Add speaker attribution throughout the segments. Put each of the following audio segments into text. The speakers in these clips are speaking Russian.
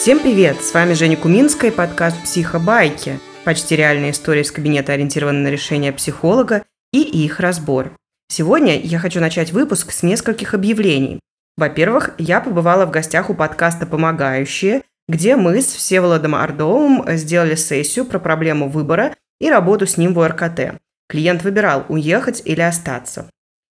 Speaker 1: Всем привет! С вами Женя Куминская и подкаст «Психобайки». Почти реальная история из кабинета, ориентированная на решение психолога и их разбор. Сегодня я хочу начать выпуск с нескольких объявлений. Во-первых, я побывала в гостях у подкаста «Помогающие», где мы с Всеволодом Ордовым сделали сессию про проблему выбора и работу с ним в ОРКТ. Клиент выбирал, уехать или остаться.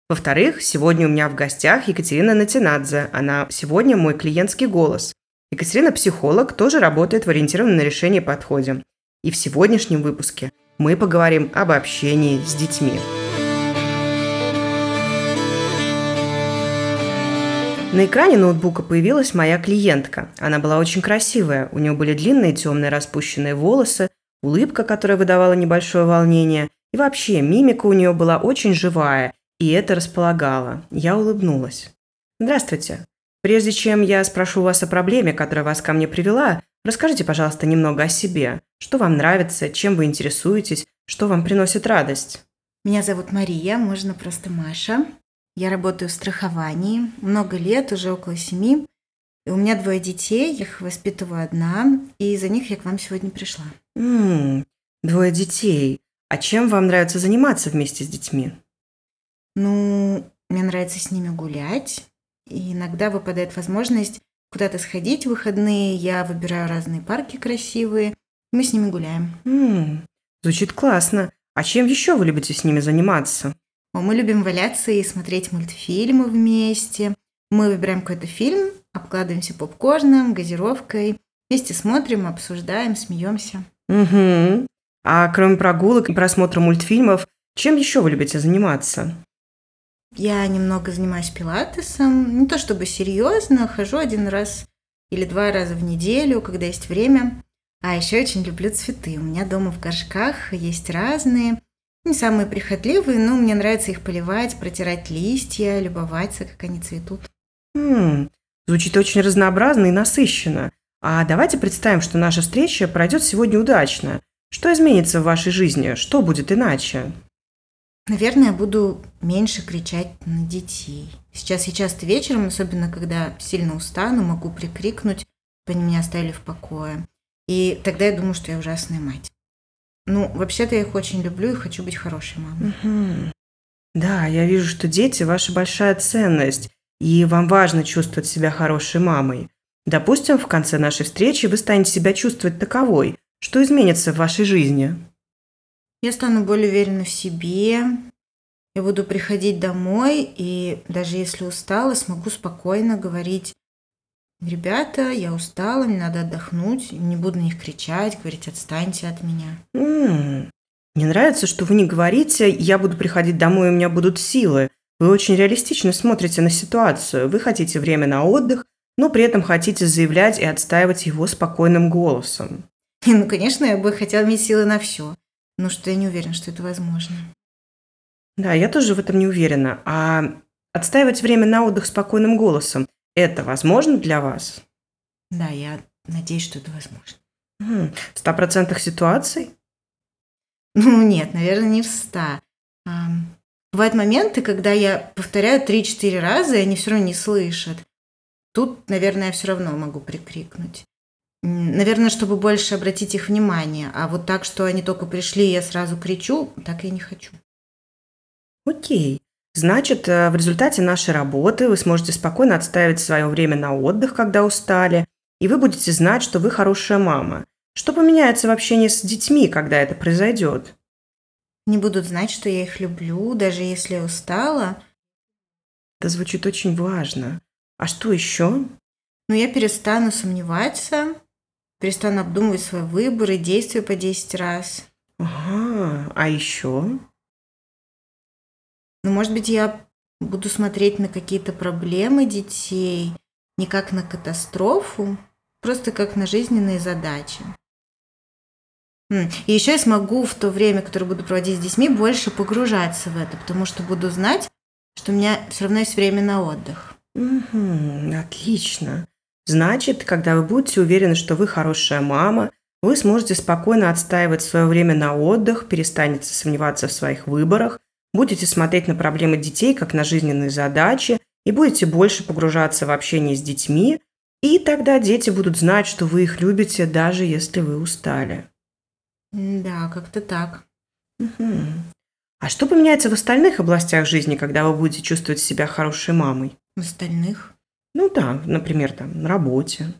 Speaker 1: Во-вторых, сегодня у меня в гостях Екатерина Натинадзе. Она сегодня мой клиентский голос. Екатерина – психолог, тоже работает в ориентированном на решение подходе. И в сегодняшнем выпуске мы поговорим об общении с детьми. На экране ноутбука появилась моя клиентка. Она была очень красивая. У нее были длинные темные распущенные волосы, улыбка, которая выдавала небольшое волнение. И вообще, мимика у нее была очень живая, и это располагало. Я улыбнулась. «Здравствуйте. Прежде чем я спрошу вас о проблеме, которая вас ко мне привела, расскажите, пожалуйста, немного о себе. Что вам нравится, чем вы интересуетесь, что вам приносит радость?
Speaker 2: Меня зовут Мария, можно просто Маша. Я работаю в страховании много лет, уже около семи. И у меня двое детей, я их воспитываю одна, и за них я к вам сегодня пришла.
Speaker 1: М-м, двое детей. А чем вам нравится заниматься вместе с детьми?
Speaker 2: Ну, мне нравится с ними гулять. И иногда выпадает возможность куда-то сходить в выходные. Я выбираю разные парки красивые. Мы с ними гуляем.
Speaker 1: М-м, звучит классно. А чем еще вы любите с ними заниматься?
Speaker 2: О, мы любим валяться и смотреть мультфильмы вместе. Мы выбираем какой-то фильм, обкладываемся попкорном, газировкой. Вместе смотрим, обсуждаем, смеемся.
Speaker 1: Угу. А кроме прогулок и просмотра мультфильмов, чем еще вы любите заниматься?
Speaker 2: Я немного занимаюсь пилатесом, не то чтобы серьезно, хожу один раз или два раза в неделю, когда есть время. А еще очень люблю цветы. У меня дома в горшках есть разные, не самые прихотливые, но мне нравится их поливать, протирать листья, любоваться, как они цветут.
Speaker 1: М-м, звучит очень разнообразно и насыщенно. А давайте представим, что наша встреча пройдет сегодня удачно. Что изменится в вашей жизни? Что будет иначе?
Speaker 2: Наверное, я буду меньше кричать на детей. Сейчас я часто вечером, особенно когда сильно устану, могу прикрикнуть, они меня оставили в покое. И тогда я думаю, что я ужасная мать. Ну, вообще-то я их очень люблю и хочу быть хорошей мамой.
Speaker 1: Угу. Да, я вижу, что дети – ваша большая ценность, и вам важно чувствовать себя хорошей мамой. Допустим, в конце нашей встречи вы станете себя чувствовать таковой. Что изменится в вашей жизни?
Speaker 2: Я стану более уверена в себе. Я буду приходить домой, и даже если устала, смогу спокойно говорить, ребята, я устала, мне надо отдохнуть, не буду на них кричать, говорить, отстаньте от меня.
Speaker 1: М-м, мне нравится, что вы не говорите, я буду приходить домой, у меня будут силы. Вы очень реалистично смотрите на ситуацию. Вы хотите время на отдых, но при этом хотите заявлять и отстаивать его спокойным голосом.
Speaker 2: Ну, конечно, я бы хотела иметь силы на все но что я не уверена, что это возможно.
Speaker 1: Да, я тоже в этом не уверена. А отстаивать время на отдых спокойным голосом – это возможно для вас?
Speaker 2: Да, я надеюсь, что это возможно.
Speaker 1: В ста процентах ситуаций?
Speaker 2: Ну, нет, наверное, не в ста. Бывают моменты, когда я повторяю 3-4 раза, и они все равно не слышат. Тут, наверное, я все равно могу прикрикнуть. Наверное, чтобы больше обратить их внимание. А вот так, что они только пришли, и я сразу кричу, так я не хочу.
Speaker 1: Окей. Значит, э, в результате нашей работы вы сможете спокойно отставить свое время на отдых, когда устали, и вы будете знать, что вы хорошая мама. Что поменяется в общении с детьми, когда это произойдет?
Speaker 2: Не будут знать, что я их люблю, даже если я устала.
Speaker 1: Это звучит очень важно. А что еще?
Speaker 2: Ну, я перестану сомневаться, перестану обдумывать свои выборы, действия по 10 раз.
Speaker 1: Ага, а еще?
Speaker 2: Ну, может быть, я буду смотреть на какие-то проблемы детей не как на катастрофу, просто как на жизненные задачи. И еще я смогу в то время, которое буду проводить с детьми, больше погружаться в это, потому что буду знать, что у меня все равно есть время на отдых.
Speaker 1: Угу, отлично. Значит, когда вы будете уверены, что вы хорошая мама, вы сможете спокойно отстаивать свое время на отдых, перестанете сомневаться в своих выборах, будете смотреть на проблемы детей как на жизненные задачи и будете больше погружаться в общение с детьми, И тогда дети будут знать, что вы их любите, даже если вы устали.
Speaker 2: Да, как-то так.
Speaker 1: Угу. А что поменяется в остальных областях жизни, когда вы будете чувствовать себя хорошей мамой?
Speaker 2: В остальных?
Speaker 1: Ну да, например, там на работе.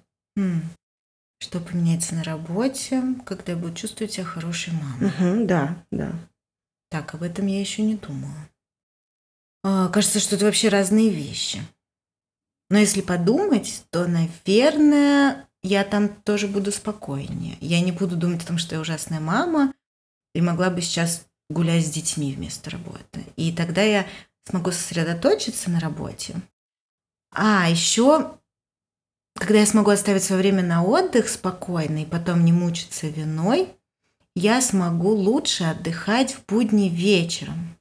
Speaker 2: Что поменяется на работе, когда я буду чувствовать себя хорошей мамой?
Speaker 1: Угу, да, да.
Speaker 2: Так, об этом я еще не думала. А, кажется, что это вообще разные вещи. Но если подумать, то, наверное, я там тоже буду спокойнее. Я не буду думать о том, что я ужасная мама, и могла бы сейчас гулять с детьми вместо работы. И тогда я смогу сосредоточиться на работе. А, еще, когда я смогу оставить свое время на отдых спокойно и потом не мучиться виной, я смогу лучше отдыхать в будни вечером.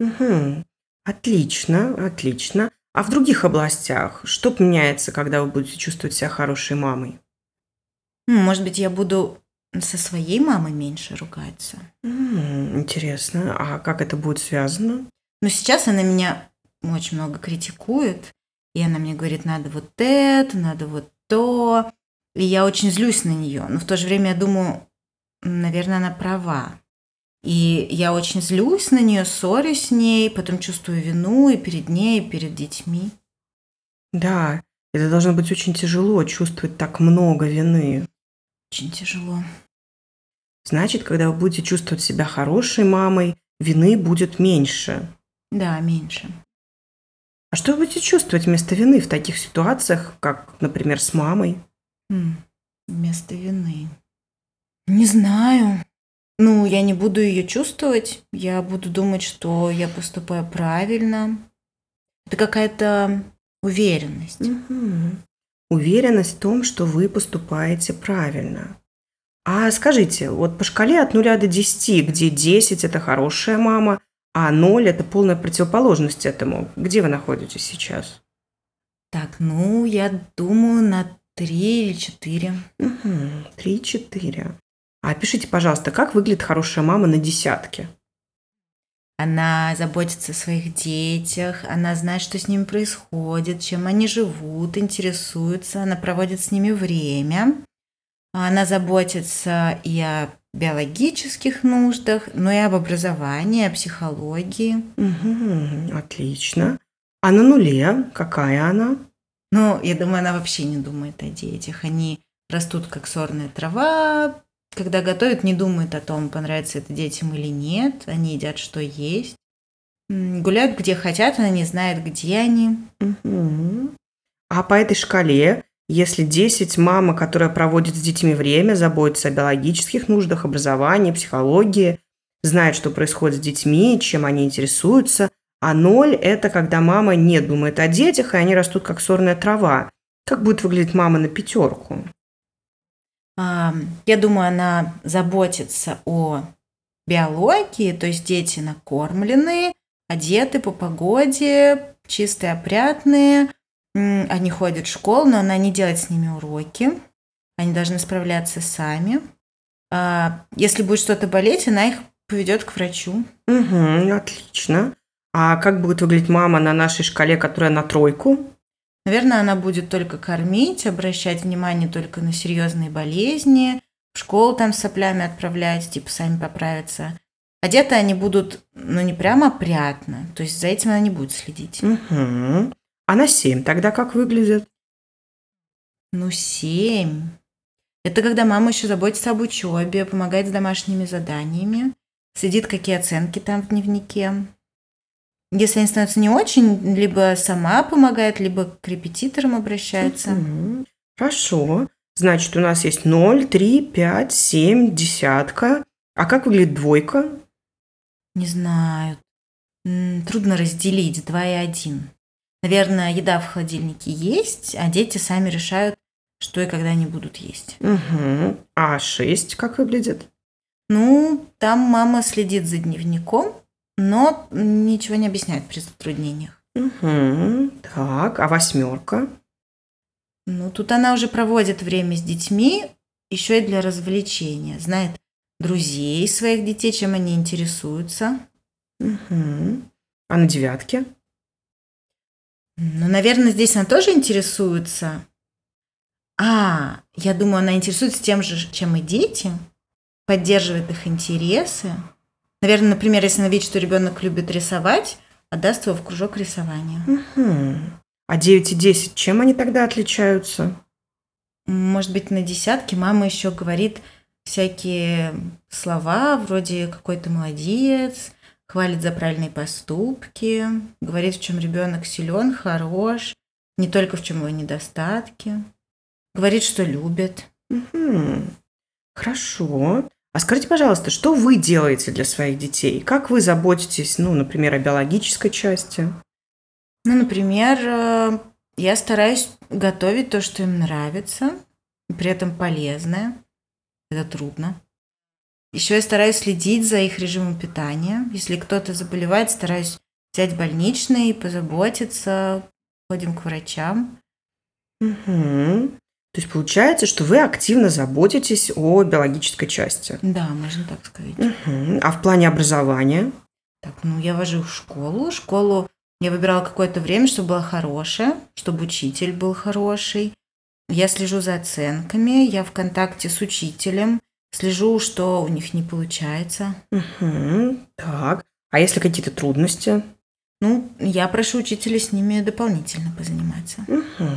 Speaker 1: Угу. Отлично, отлично. А в других областях что поменяется, когда вы будете чувствовать себя хорошей мамой?
Speaker 2: Может быть, я буду со своей мамой меньше ругаться.
Speaker 1: М, Интересно, а как это будет связано?
Speaker 2: Но сейчас она меня очень много критикует, и она мне говорит, надо вот это, надо вот то. И я очень злюсь на нее. Но в то же время я думаю, наверное, она права. И я очень злюсь на нее, ссорюсь с ней, потом чувствую вину и перед ней, и перед детьми.
Speaker 1: Да, это должно быть очень тяжело чувствовать так много вины.
Speaker 2: Очень тяжело.
Speaker 1: Значит, когда вы будете чувствовать себя хорошей мамой, вины будет меньше.
Speaker 2: Да, меньше.
Speaker 1: А что вы будете чувствовать вместо вины в таких ситуациях, как, например, с мамой?
Speaker 2: М, Вместо вины. Не знаю. Ну, я не буду ее чувствовать. Я буду думать, что я поступаю правильно. Это какая-то уверенность.
Speaker 1: Мгм. Уверенность в том, что вы поступаете правильно. А скажите, вот по шкале от 0 до 10, где 10 – это хорошая мама, а 0 – это полная противоположность этому, где вы находитесь сейчас?
Speaker 2: Так, ну, я думаю, на три или четыре.
Speaker 1: Три-четыре. А опишите, пожалуйста, как выглядит хорошая мама на десятке?
Speaker 2: Она заботится о своих детях, она знает, что с ними происходит, чем они живут, интересуется, она проводит с ними время. Она заботится и о биологических нуждах, но и об образовании, о психологии.
Speaker 1: Мгм. Отлично. А на нуле какая она?
Speaker 2: Но я думаю, она вообще не думает о детях. Они растут как сорная трава. Когда готовят, не думают о том, понравится это детям или нет. Они едят, что есть. Гуляют где хотят, она не знает, где они.
Speaker 1: Мгм. А по этой шкале, если 10 мама, которая проводит с детьми время, заботится о биологических нуждах, образовании, психологии, знает, что происходит с детьми, чем они интересуются, а 0 – это когда мама не думает о детях, и они растут как сорная трава. Как будет выглядеть мама на пятерку?
Speaker 2: Я думаю, она заботится о биологии, то есть дети накормленные, одеты по погоде, чистые, опрятные. Они ходят в школу, но она не делает с ними уроки. Они должны справляться сами. А, Если будет что-то болеть, она их поведет к врачу.
Speaker 1: Угу, отлично. А как будет выглядеть мама на нашей шкале, которая на тройку?
Speaker 2: Наверное, она будет только кормить, обращать внимание только на серьезные болезни, в школу там с соплями отправлять, типа сами поправиться. Одеты они будут, ну, не прямо опрятно, то есть за этим она не будет следить.
Speaker 1: Угу. А на 7 тогда как выглядит?
Speaker 2: Ну, семь. Это когда мама еще заботится об учебе, помогает с домашними заданиями, следит, какие оценки там в дневнике. Если они становятся не очень, либо сама помогает, либо к репетиторам обращается.
Speaker 1: Хорошо. Значит, у нас есть 0, 3, 5, 7, десятка. А как выглядит двойка?
Speaker 2: Не знаю. Трудно разделить 2 и 1. Наверное, еда в холодильнике есть, а дети сами решают, что и когда они будут есть.
Speaker 1: Угу. А 6 как выглядит?
Speaker 2: Ну, там мама следит за дневником, но ничего не объясняет при затруднениях.
Speaker 1: Угу. Так, а восьмерка?
Speaker 2: Ну, тут она уже проводит время с детьми, еще и для развлечения. Знает друзей своих детей, чем они интересуются.
Speaker 1: Угу. А на девятке?
Speaker 2: Ну, наверное, здесь она тоже интересуется, А, я думаю, она интересуется тем же, чем и дети, поддерживает их интересы. Наверное, например, если она видит, что ребенок любит рисовать, отдаст его в кружок рисования.
Speaker 1: Угу. А 9 и 10, чем они тогда отличаются?
Speaker 2: Может быть, на десятке мама еще говорит всякие слова, вроде какой то молодец, хвалит за правильные поступки, говорит, в чем ребенок силен, хорош, не только в чем его недостатки, говорит, что любит.
Speaker 1: Угу. Хорошо. А скажите, пожалуйста, что вы делаете для своих детей? Как вы заботитесь, ну, например, о биологической части?
Speaker 2: Ну, например, э, я стараюсь готовить то, что им нравится, при этом полезное. Это трудно. Еще я стараюсь следить за их режимом питания. Если кто-то заболевает, стараюсь взять больничный, позаботиться, ходим к врачам.
Speaker 1: Угу. То есть получается, что вы активно заботитесь о биологической части.
Speaker 2: Да, можно так сказать.
Speaker 1: Угу. А в плане образования?
Speaker 2: Так, ну я вожу в школу. Школу я выбирала какое-то время, чтобы была хорошая, чтобы учитель был хороший. Я слежу за оценками, я в контакте с учителем, слежу, что у них не получается.
Speaker 1: Угу. Так. А если какие-то трудности?
Speaker 2: Ну, я прошу учителя с ними дополнительно позаниматься.
Speaker 1: Угу.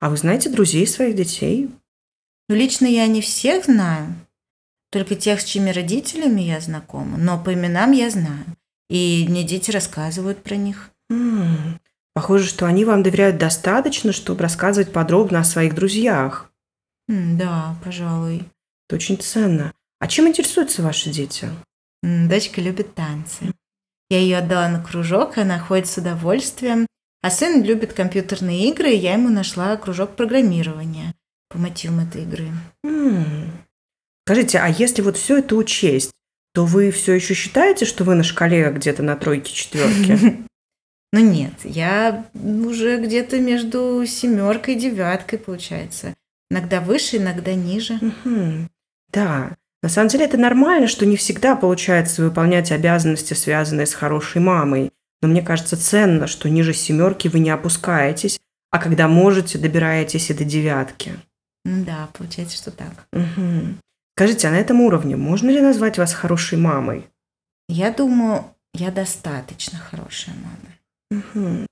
Speaker 1: А вы знаете друзей своих детей?
Speaker 2: Ну, лично я не всех знаю, только тех, с чьими родителями я знакома, но по именам я знаю. И мне дети рассказывают про них.
Speaker 1: М-м. Похоже, что они вам доверяют достаточно, чтобы рассказывать подробно о своих друзьях.
Speaker 2: М, да, пожалуй.
Speaker 1: Это очень ценно. А чем интересуются ваши дети?
Speaker 2: Дочка любит танцы. Я ее отдала на кружок, она ходит с удовольствием. А сын любит компьютерные игры, и я ему нашла кружок программирования по мотивам этой игры.
Speaker 1: М. Скажите, а если вот все это учесть, то вы все еще считаете, что вы на шкале где-то на тройке, четверке?
Speaker 2: Но нет, я уже где-то между семеркой и девяткой, получается. Иногда выше, иногда ниже.
Speaker 1: Мгм. Да, на самом деле это нормально, что не всегда получается выполнять обязанности, связанные с хорошей мамой. Но мне кажется ценно, что ниже семерки вы не опускаетесь, а когда можете, добираетесь и до девятки.
Speaker 2: Да, получается, что так.
Speaker 1: Мгм. Скажите, а на этом уровне можно ли назвать вас хорошей мамой?
Speaker 2: Я думаю, я достаточно хорошая мама.
Speaker 1: Мгм.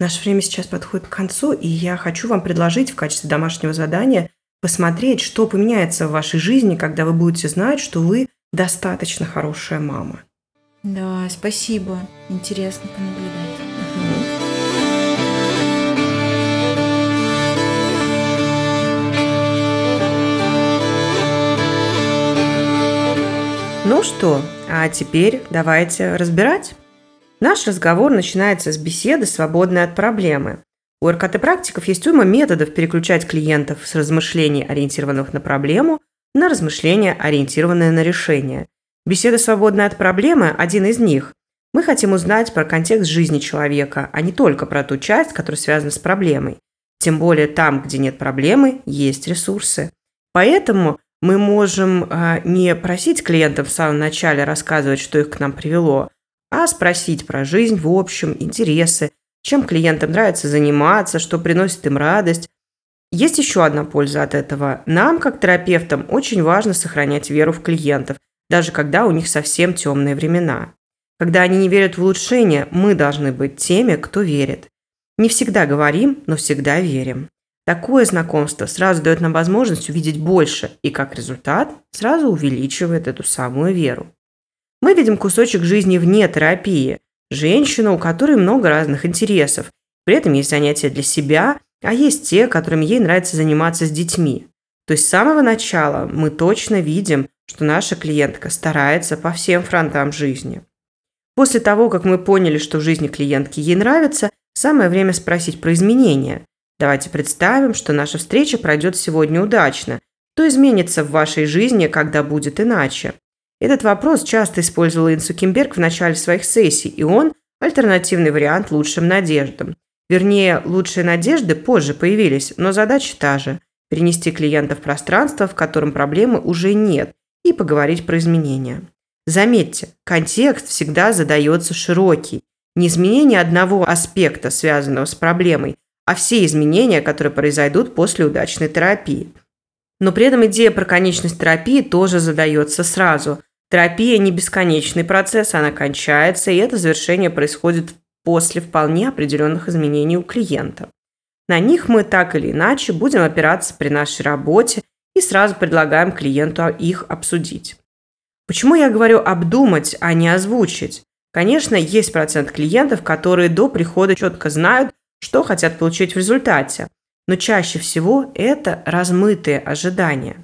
Speaker 1: Наше время сейчас подходит к концу, и я хочу вам предложить в качестве домашнего задания посмотреть, что поменяется в вашей жизни, когда вы будете знать, что вы достаточно хорошая мама.
Speaker 2: Да, спасибо. Интересно понаблюдать.
Speaker 1: Ну что, а теперь давайте разбирать. Наш разговор начинается с беседы, свободной от проблемы. У РКТ-практиков есть уйма методов переключать клиентов с размышлений, ориентированных на проблему, на размышления, ориентированные на решение. Беседа, свободная от проблемы – один из них. Мы хотим узнать про контекст жизни человека, а не только про ту часть, которая связана с проблемой. Тем более там, где нет проблемы, есть ресурсы. Поэтому мы можем а, не просить клиентов в самом начале рассказывать, что их к нам привело, а спросить про жизнь в общем, интересы, чем клиентам нравится заниматься, что приносит им радость. Есть еще одна польза от этого. Нам, как терапевтам, очень важно сохранять веру в клиентов, даже когда у них совсем темные времена. Когда они не верят в улучшение, мы должны быть теми, кто верит. Не всегда говорим, но всегда верим. Такое знакомство сразу дает нам возможность увидеть больше и, как результат, сразу увеличивает эту самую веру. Мы видим кусочек жизни вне терапии, женщину, у которой много разных интересов. При этом есть занятия для себя, а есть те, которыми ей нравится заниматься с детьми. То есть с самого начала мы точно видим, что наша клиентка старается по всем фронтам жизни. После того, как мы поняли, что в жизни клиентки ей нравится, самое время спросить про изменения. Давайте представим, что наша встреча пройдет сегодня удачно. Что изменится в вашей жизни, когда будет иначе? Этот вопрос часто использовал Ин Сукенберг в начале своих сессий, и он – альтернативный вариант лучшим надеждам. Вернее, лучшие надежды позже появились, но задача та же – перенести клиента в пространство, в котором проблемы уже нет, и поговорить про изменения. Заметьте, контекст всегда задается широкий. Не изменение одного аспекта, связанного с проблемой, а все изменения, которые произойдут после удачной терапии. Но при этом идея про конечность терапии тоже задается сразу. Терапия не бесконечный процесс, она кончается, и это завершение происходит после вполне определенных изменений у клиента. На них мы так или иначе будем опираться при нашей работе и сразу предлагаем клиенту их обсудить. Почему я говорю обдумать, а не озвучить? Конечно, есть процент клиентов, которые до прихода четко знают, что хотят получить в результате, но чаще всего это размытые ожидания.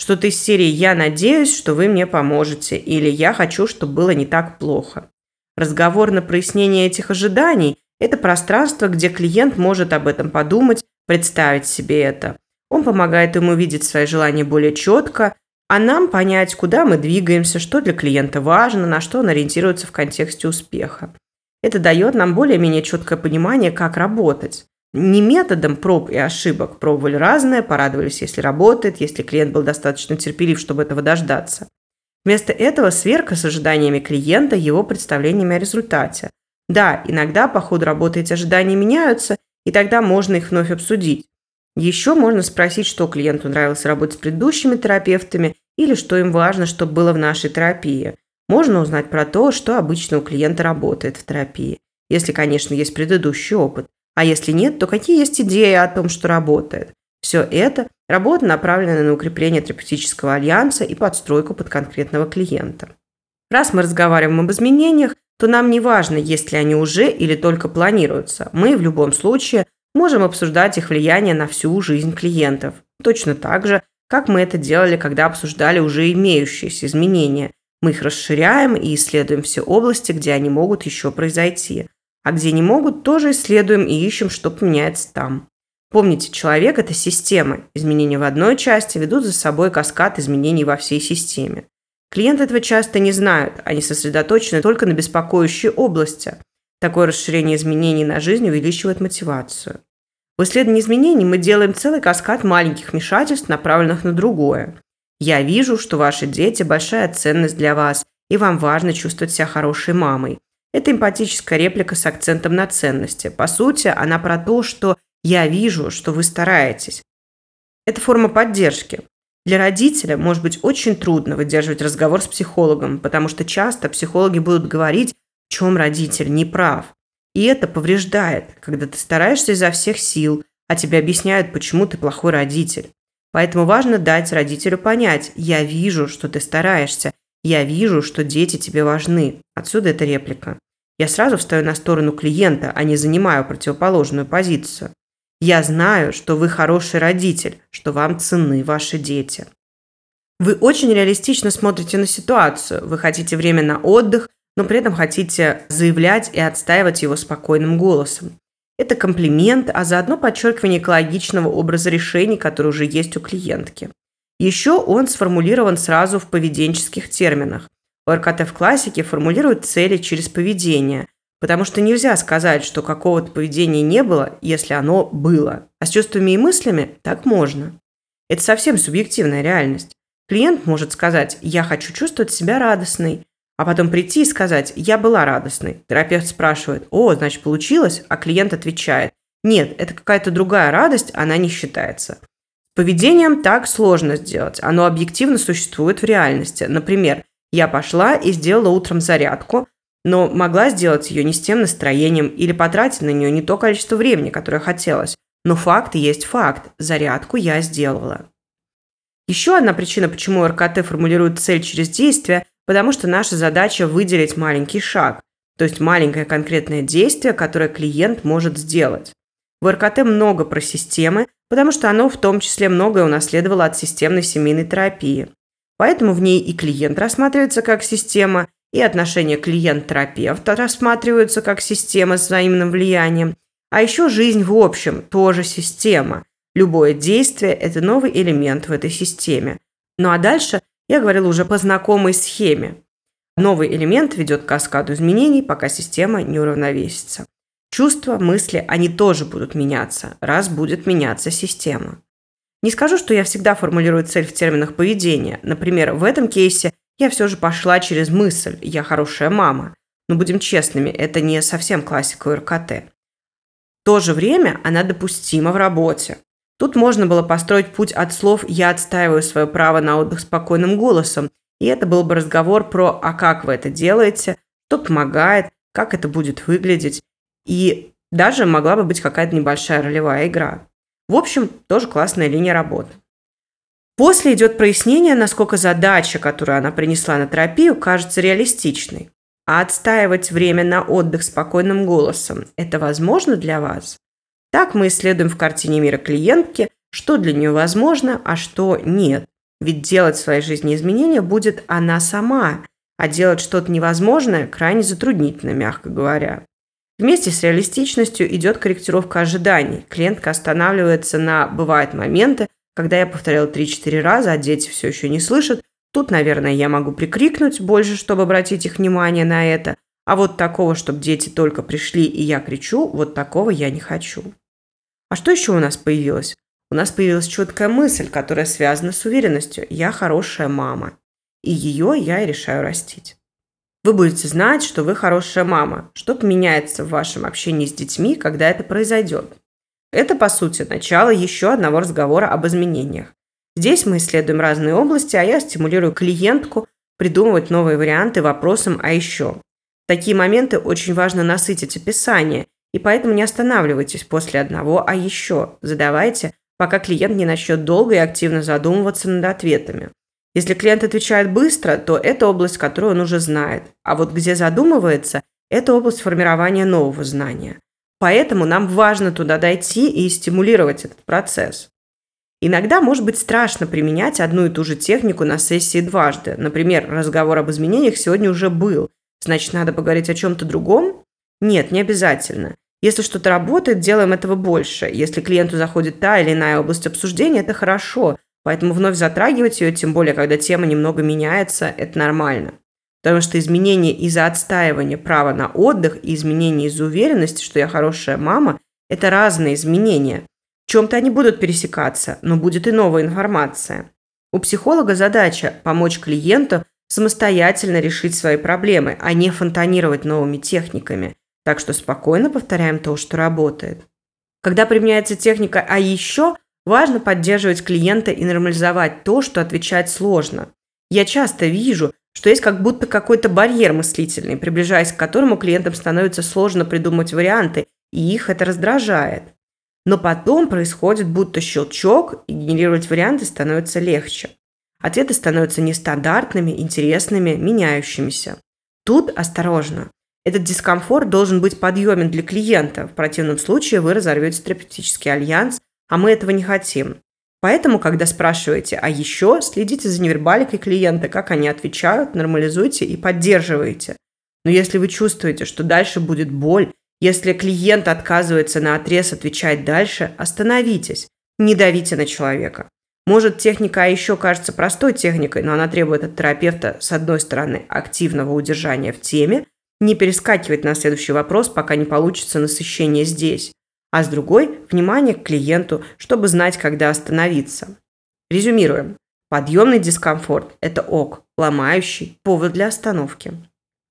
Speaker 1: Что-то из серии «Я надеюсь, что вы мне поможете» или «Я хочу, чтобы было не так плохо». Разговор на прояснение этих ожиданий – это пространство, где клиент может об этом подумать, представить себе это. Он помогает ему видеть свои желания более четко, а нам понять, куда мы двигаемся, что для клиента важно, на что он ориентируется в контексте успеха. Это дает нам более-менее четкое понимание, как работать. Не методом проб и ошибок. Пробовали разное, порадовались, если работает, если клиент был достаточно терпелив, чтобы этого дождаться. Вместо этого сверка с ожиданиями клиента, его представлениями о результате. Да, иногда по ходу работы эти ожидания меняются, и тогда можно их вновь обсудить. Еще можно спросить, что клиенту нравилось работать с предыдущими терапевтами или что им важно, чтобы было в нашей терапии. Можно узнать про то, что обычно у клиента работает в терапии, если, конечно, есть предыдущий опыт. А если нет, то какие есть идеи о том, что работает. Все это – работа, направленная на укрепление терапевтического альянса и подстройку под конкретного клиента. Раз мы разговариваем об изменениях, то нам не важно, есть ли они уже или только планируются. Мы в любом случае можем обсуждать их влияние на всю жизнь клиентов. Точно так же, как мы это делали, когда обсуждали уже имеющиеся изменения. Мы их расширяем и исследуем все области, где они могут еще произойти. А где не могут, тоже исследуем и ищем, что поменяется там. Помните, человек – это система. Изменения в одной части ведут за собой каскад изменений во всей системе. Клиенты этого часто не знают, они сосредоточены только на беспокоящей области. Такое расширение изменений на жизнь увеличивает мотивацию. В исследовании изменений мы делаем целый каскад маленьких вмешательств, направленных на другое. Я вижу, что ваши дети – большая ценность для вас, и вам важно чувствовать себя хорошей мамой. Это эмпатическая реплика с акцентом на ценности. По сути, она про то, что «я вижу, что вы стараетесь». Это форма поддержки. Для родителя может быть очень трудно выдерживать разговор с психологом, потому что часто психологи будут говорить, в чем родитель не прав. И это повреждает, когда ты стараешься изо всех сил, а тебе объясняют, почему ты плохой родитель. Поэтому важно дать родителю понять, я вижу, что ты стараешься, я вижу, что дети тебе важны. Отсюда эта реплика. Я сразу встаю на сторону клиента, а не занимаю противоположную позицию. Я знаю, что вы хороший родитель, что вам ценны ваши дети. Вы очень реалистично смотрите на ситуацию. Вы хотите время на отдых, но при этом хотите заявлять и отстаивать его спокойным голосом. Это комплимент, а заодно подчеркивание экологичного образа решений, который уже есть у клиентки. Еще он сформулирован сразу в поведенческих терминах. У РКТ в классике формулируют цели через поведение, потому что нельзя сказать, что какого-то поведения не было, если оно было. А с чувствами и мыслями так можно. Это совсем субъективная реальность. Клиент может сказать «я хочу чувствовать себя радостной», а потом прийти и сказать «я была радостной». Терапевт спрашивает «О, значит, получилось?» А клиент отвечает «Нет, это какая-то другая радость, она не считается». Поведением так сложно сделать. Оно объективно существует в реальности. Например, я пошла и сделала утром зарядку, но могла сделать ее не с тем настроением или потратить на нее не то количество времени, которое хотелось. Но факт есть факт. Зарядку я сделала. Еще одна причина, почему РКТ формулирует цель через действие, потому что наша задача выделить маленький шаг, то есть маленькое конкретное действие, которое клиент может сделать. В РКТ много про системы, потому что оно в том числе многое унаследовало от системной семейной терапии. Поэтому в ней и клиент рассматривается как система, и отношения клиент-терапевта рассматриваются как система с взаимным влиянием, а еще жизнь в общем тоже система. Любое действие – это новый элемент в этой системе. Ну а дальше я говорила уже по знакомой схеме. Новый элемент ведет к каскаду изменений, пока система не уравновесится. Чувства, мысли, они тоже будут меняться, раз будет меняться система. Не скажу, что я всегда формулирую цель в терминах поведения. Например, в этом кейсе я все же пошла через мысль «я хорошая мама». Но будем честными, это не совсем классика РКТ. то же время она допустима в работе. Тут можно было построить путь от слов «я отстаиваю свое право на отдых спокойным голосом», и это был бы разговор про «а как вы это делаете?», что помогает, как это будет выглядеть, и даже могла бы быть какая-то небольшая ролевая игра. В общем, тоже классная линия работы. После идет прояснение, насколько задача, которую она принесла на терапию, кажется реалистичной. А отстаивать время на отдых спокойным голосом – это возможно для вас? Так мы исследуем в картине мира клиентки, что для нее возможно, а что нет. Ведь делать в своей жизни изменения будет она сама, а делать что-то невозможное крайне затруднительно, мягко говоря. Вместе с реалистичностью идет корректировка ожиданий. Клиентка останавливается на «бывают моменты», когда я повторяла 3-4 раза, а дети все еще не слышат. Тут, наверное, я могу прикрикнуть больше, чтобы обратить их внимание на это. А вот такого, чтобы дети только пришли и я кричу, вот такого я не хочу. А что еще у нас появилось? У нас появилась четкая мысль, которая связана с уверенностью. Я хорошая мама. И ее я и решаю растить. Вы будете знать, что вы хорошая мама. Что поменяется в вашем общении с детьми, когда это произойдет? Это, по сути, начало еще одного разговора об изменениях. Здесь мы исследуем разные области, а я стимулирую клиентку придумывать новые варианты вопросом «а еще?». В такие моменты очень важно насытить описание, и поэтому не останавливайтесь после одного «а еще?». Задавайте, пока клиент не начнет долго и активно задумываться над ответами. Если клиент отвечает быстро, то это область, которую он уже знает. А вот где задумывается, это область формирования нового знания. Поэтому нам важно туда дойти и стимулировать этот процесс. Иногда может быть страшно применять одну и ту же технику на сессии дважды. Например, разговор об изменениях сегодня уже был. Значит, надо поговорить о чем-то другом? Нет, не обязательно. Если что-то работает, делаем этого больше. Если клиенту заходит та или иная область обсуждения, это хорошо. Поэтому вновь затрагивать ее, тем более, когда тема немного меняется, это нормально. Потому что изменения из-за отстаивания права на отдых и изменения из-за уверенности, что я хорошая мама, это разные изменения. В чем-то они будут пересекаться, но будет и новая информация. У психолога задача помочь клиенту самостоятельно решить свои проблемы, а не фонтанировать новыми техниками. Так что спокойно повторяем то, что работает. Когда применяется техника «а еще», Важно поддерживать клиента и нормализовать то, что отвечать сложно. Я часто вижу, что есть как будто какой-то барьер мыслительный, приближаясь к которому клиентам становится сложно придумать варианты, и их это раздражает. Но потом происходит будто щелчок, и генерировать варианты становится легче. Ответы становятся нестандартными, интересными, меняющимися. Тут осторожно. Этот дискомфорт должен быть подъемен для клиента. В противном случае вы разорвете терапевтический альянс а мы этого не хотим. Поэтому, когда спрашиваете «а еще?», следите за невербаликой клиента, как они отвечают, нормализуйте и поддерживайте. Но если вы чувствуете, что дальше будет боль, если клиент отказывается на отрез отвечать дальше, остановитесь, не давите на человека. Может, техника «а еще» кажется простой техникой, но она требует от терапевта, с одной стороны, активного удержания в теме, не перескакивать на следующий вопрос, пока не получится насыщение здесь а с другой – внимание к клиенту, чтобы знать, когда остановиться. Резюмируем. Подъемный дискомфорт – это ок, ломающий повод для остановки.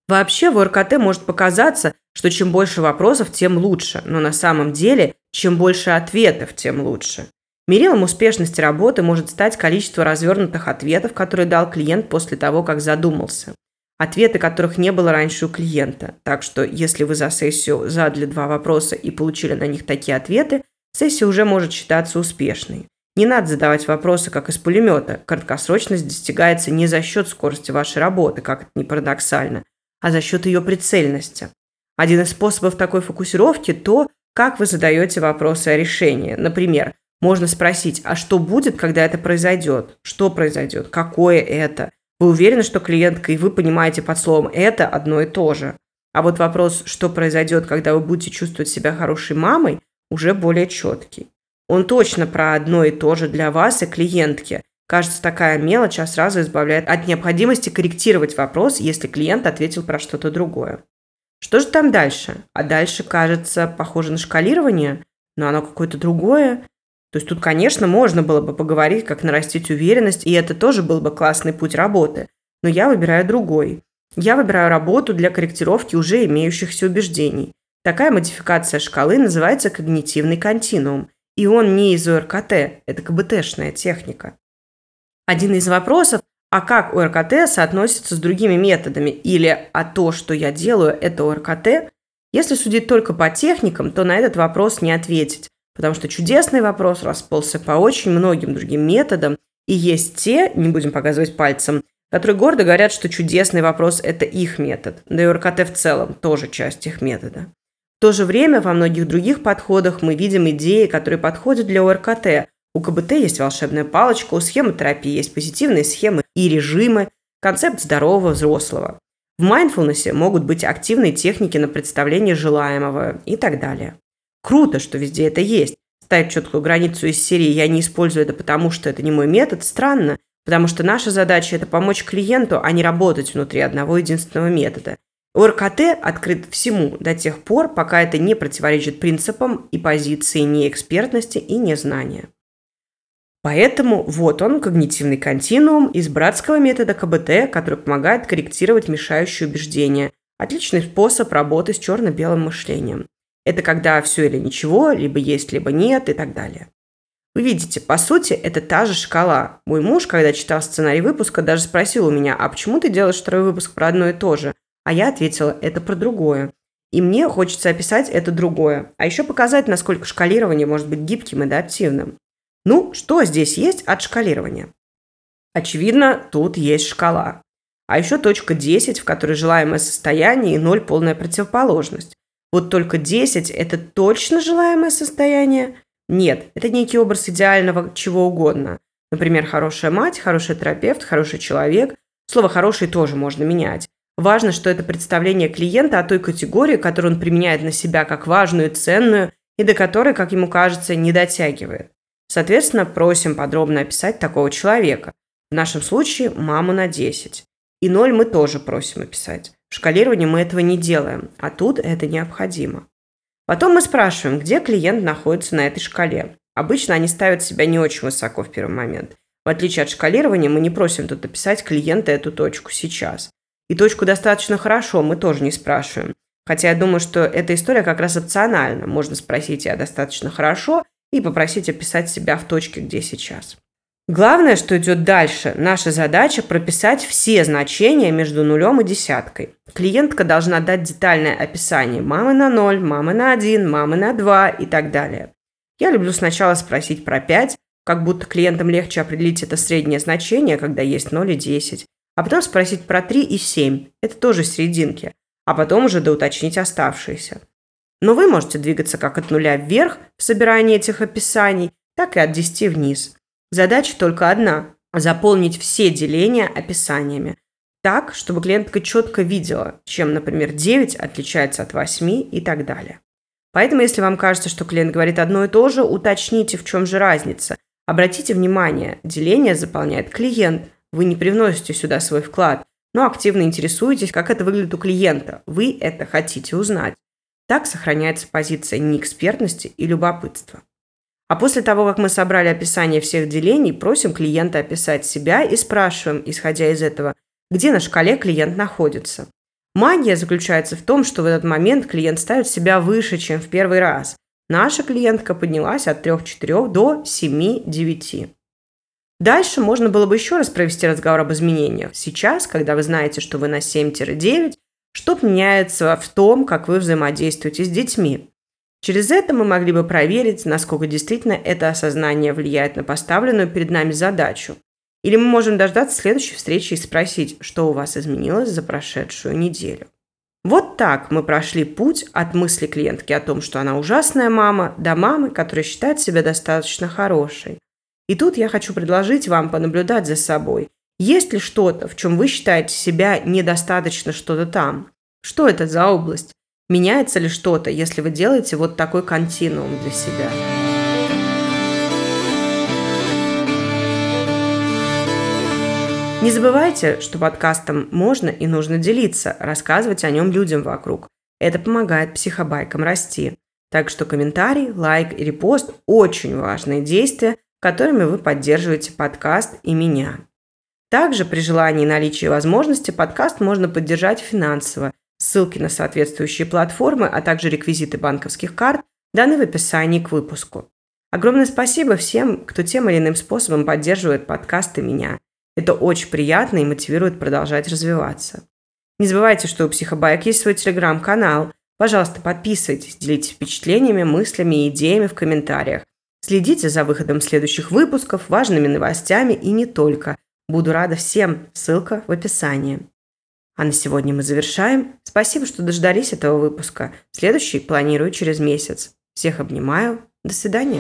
Speaker 1: Вообще в РКТ может показаться, что чем больше вопросов, тем лучше, но на самом деле, чем больше ответов, тем лучше. Мерилом успешности работы может стать количество развернутых ответов, которые дал клиент после того, как задумался ответы которых не было раньше у клиента. Так что, если вы за сессию задали два вопроса и получили на них такие ответы, сессия уже может считаться успешной. Не надо задавать вопросы, как из пулемета. Краткосрочность достигается не за счет скорости вашей работы, как это не парадоксально, а за счет ее прицельности. Один из способов такой фокусировки – то, как вы задаете вопросы о решении. Например, можно спросить, а что будет, когда это произойдет? Что произойдет? Какое это? Вы уверены, что клиентка и вы понимаете под словом «это» одно и то же. А вот вопрос, что произойдет, когда вы будете чувствовать себя хорошей мамой, уже более четкий. Он точно про одно и то же для вас и клиентки. Кажется, такая мелочь а сразу избавляет от необходимости корректировать вопрос, если клиент ответил про что-то другое. Что же там дальше? А дальше, кажется, похоже на шкалирование, но оно какое-то другое. То есть тут, конечно, можно было бы поговорить, как нарастить уверенность, и это тоже был бы классный путь работы. Но я выбираю другой. Я выбираю работу для корректировки уже имеющихся убеждений. Такая модификация шкалы называется когнитивный континуум, и он не из ОРКТ, это КБТшная техника. Один из вопросов, а как ОРКТ соотносится с другими методами, или а то, что я делаю, это ОРКТ, если судить только по техникам, то на этот вопрос не ответить, потому что чудесный вопрос расползся по очень многим другим методам, и есть те, не будем показывать пальцем, которые гордо говорят, что чудесный вопрос – это их метод, да и ОРКТ в целом тоже часть их метода. В то же время во многих других подходах мы видим идеи, которые подходят для ОРКТ. У КБТ есть волшебная палочка, у схемотерапии есть позитивные схемы и режимы, концепт здорового взрослого. В майндфулнесе могут быть активные техники на представление желаемого и так далее. Круто, что везде это есть. Ставить четкую границу из серии «я не использую это, потому что это не мой метод» странно, потому что наша задача – это помочь клиенту, а не работать внутри одного единственного метода. ОРКТ открыт всему до тех пор, пока это не противоречит принципам и позиции неэкспертности и незнания. Поэтому вот он, когнитивный континуум из братского метода КБТ, который помогает корректировать мешающие убеждения. Отличный способ работы с черно-белым мышлением. Это когда все или ничего, либо есть, либо нет и так далее. Вы видите, по сути, это та же шкала. Мой муж, когда читал сценарий выпуска, даже спросил у меня, а почему ты делаешь второй выпуск про одно и то же? А я ответила, это про другое. И мне хочется описать это другое. А еще показать, насколько шкалирование может быть гибким и адаптивным. Ну, что здесь есть от шкалирования? Очевидно, тут есть шкала. А еще точка 10, в которой желаемое состояние и 0 – полная противоположность. Вот только 10 – это точно желаемое состояние? Нет, это некий образ идеального чего угодно. Например, хорошая мать, хороший терапевт, хороший человек. Слово «хороший» тоже можно менять. Важно, что это представление клиента о той категории, которую он применяет на себя как важную, ценную и до которой, как ему кажется, не дотягивает. Соответственно, просим подробно описать такого человека. В нашем случае маму на 10. И 0 мы тоже просим описать. В шкалировании мы этого не делаем, а тут это необходимо. Потом мы спрашиваем, где клиент находится на этой шкале. Обычно они ставят себя не очень высоко в первый момент. В отличие от шкалирования, мы не просим тут описать клиента эту точку сейчас. И точку достаточно хорошо мы тоже не спрашиваем. Хотя я думаю, что эта история как раз опциональна. Можно спросить я достаточно хорошо и попросить описать себя в точке, где сейчас. Главное, что идет дальше, наша задача прописать все значения между нулем и десяткой. Клиентка должна дать детальное описание мамы на 0, мамы на 1, мамы на 2 и так далее. Я люблю сначала спросить про 5, как будто клиентам легче определить это среднее значение, когда есть 0 и 10 а потом спросить про 3 и 7. Это тоже серединки. А потом уже доуточнить оставшиеся. Но вы можете двигаться как от нуля вверх в собирании этих описаний, так и от 10 вниз. Задача только одна – заполнить все деления описаниями. Так, чтобы клиентка четко видела, чем, например, 9 отличается от 8 и так далее. Поэтому, если вам кажется, что клиент говорит одно и то же, уточните, в чем же разница. Обратите внимание, деление заполняет клиент – вы не привносите сюда свой вклад, но активно интересуетесь, как это выглядит у клиента. Вы это хотите узнать. Так сохраняется позиция неэкспертности и любопытства. А после того, как мы собрали описание всех делений, просим клиента описать себя и спрашиваем, исходя из этого, где на шкале клиент находится. Магия заключается в том, что в этот момент клиент ставит себя выше, чем в первый раз. Наша клиентка поднялась от 3-4 до 7-9. Дальше можно было бы еще раз провести разговор об изменениях. Сейчас, когда вы знаете, что вы на 7-9, что меняется в том, как вы взаимодействуете с детьми. Через это мы могли бы проверить, насколько действительно это осознание влияет на поставленную перед нами задачу. Или мы можем дождаться следующей встречи и спросить, что у вас изменилось за прошедшую неделю. Вот так мы прошли путь от мысли клиентки о том, что она ужасная мама, до мамы, которая считает себя достаточно хорошей. И тут я хочу предложить вам понаблюдать за собой. Есть ли что-то, в чем вы считаете себя недостаточно что-то там? Что это за область? Меняется ли что-то, если вы делаете вот такой континуум для себя? Не забывайте, что подкастом можно и нужно делиться, рассказывать о нем людям вокруг. Это помогает психобайкам расти. Так что комментарий, лайк и репост – очень важные действия, которыми вы поддерживаете подкаст и меня. Также при желании и наличии возможности подкаст можно поддержать финансово. Ссылки на соответствующие платформы, а также реквизиты банковских карт даны в описании к выпуску. Огромное спасибо всем, кто тем или иным способом поддерживает подкасты меня. Это очень приятно и мотивирует продолжать развиваться. Не забывайте, что у Психобайк есть свой телеграм-канал. Пожалуйста, подписывайтесь, делитесь впечатлениями, мыслями и идеями в комментариях. Следите за выходом следующих выпусков, важными новостями и не только. Буду рада всем. Ссылка в описании. А на сегодня мы завершаем. Спасибо, что дождались этого выпуска. Следующий планирую через месяц. Всех обнимаю. До свидания.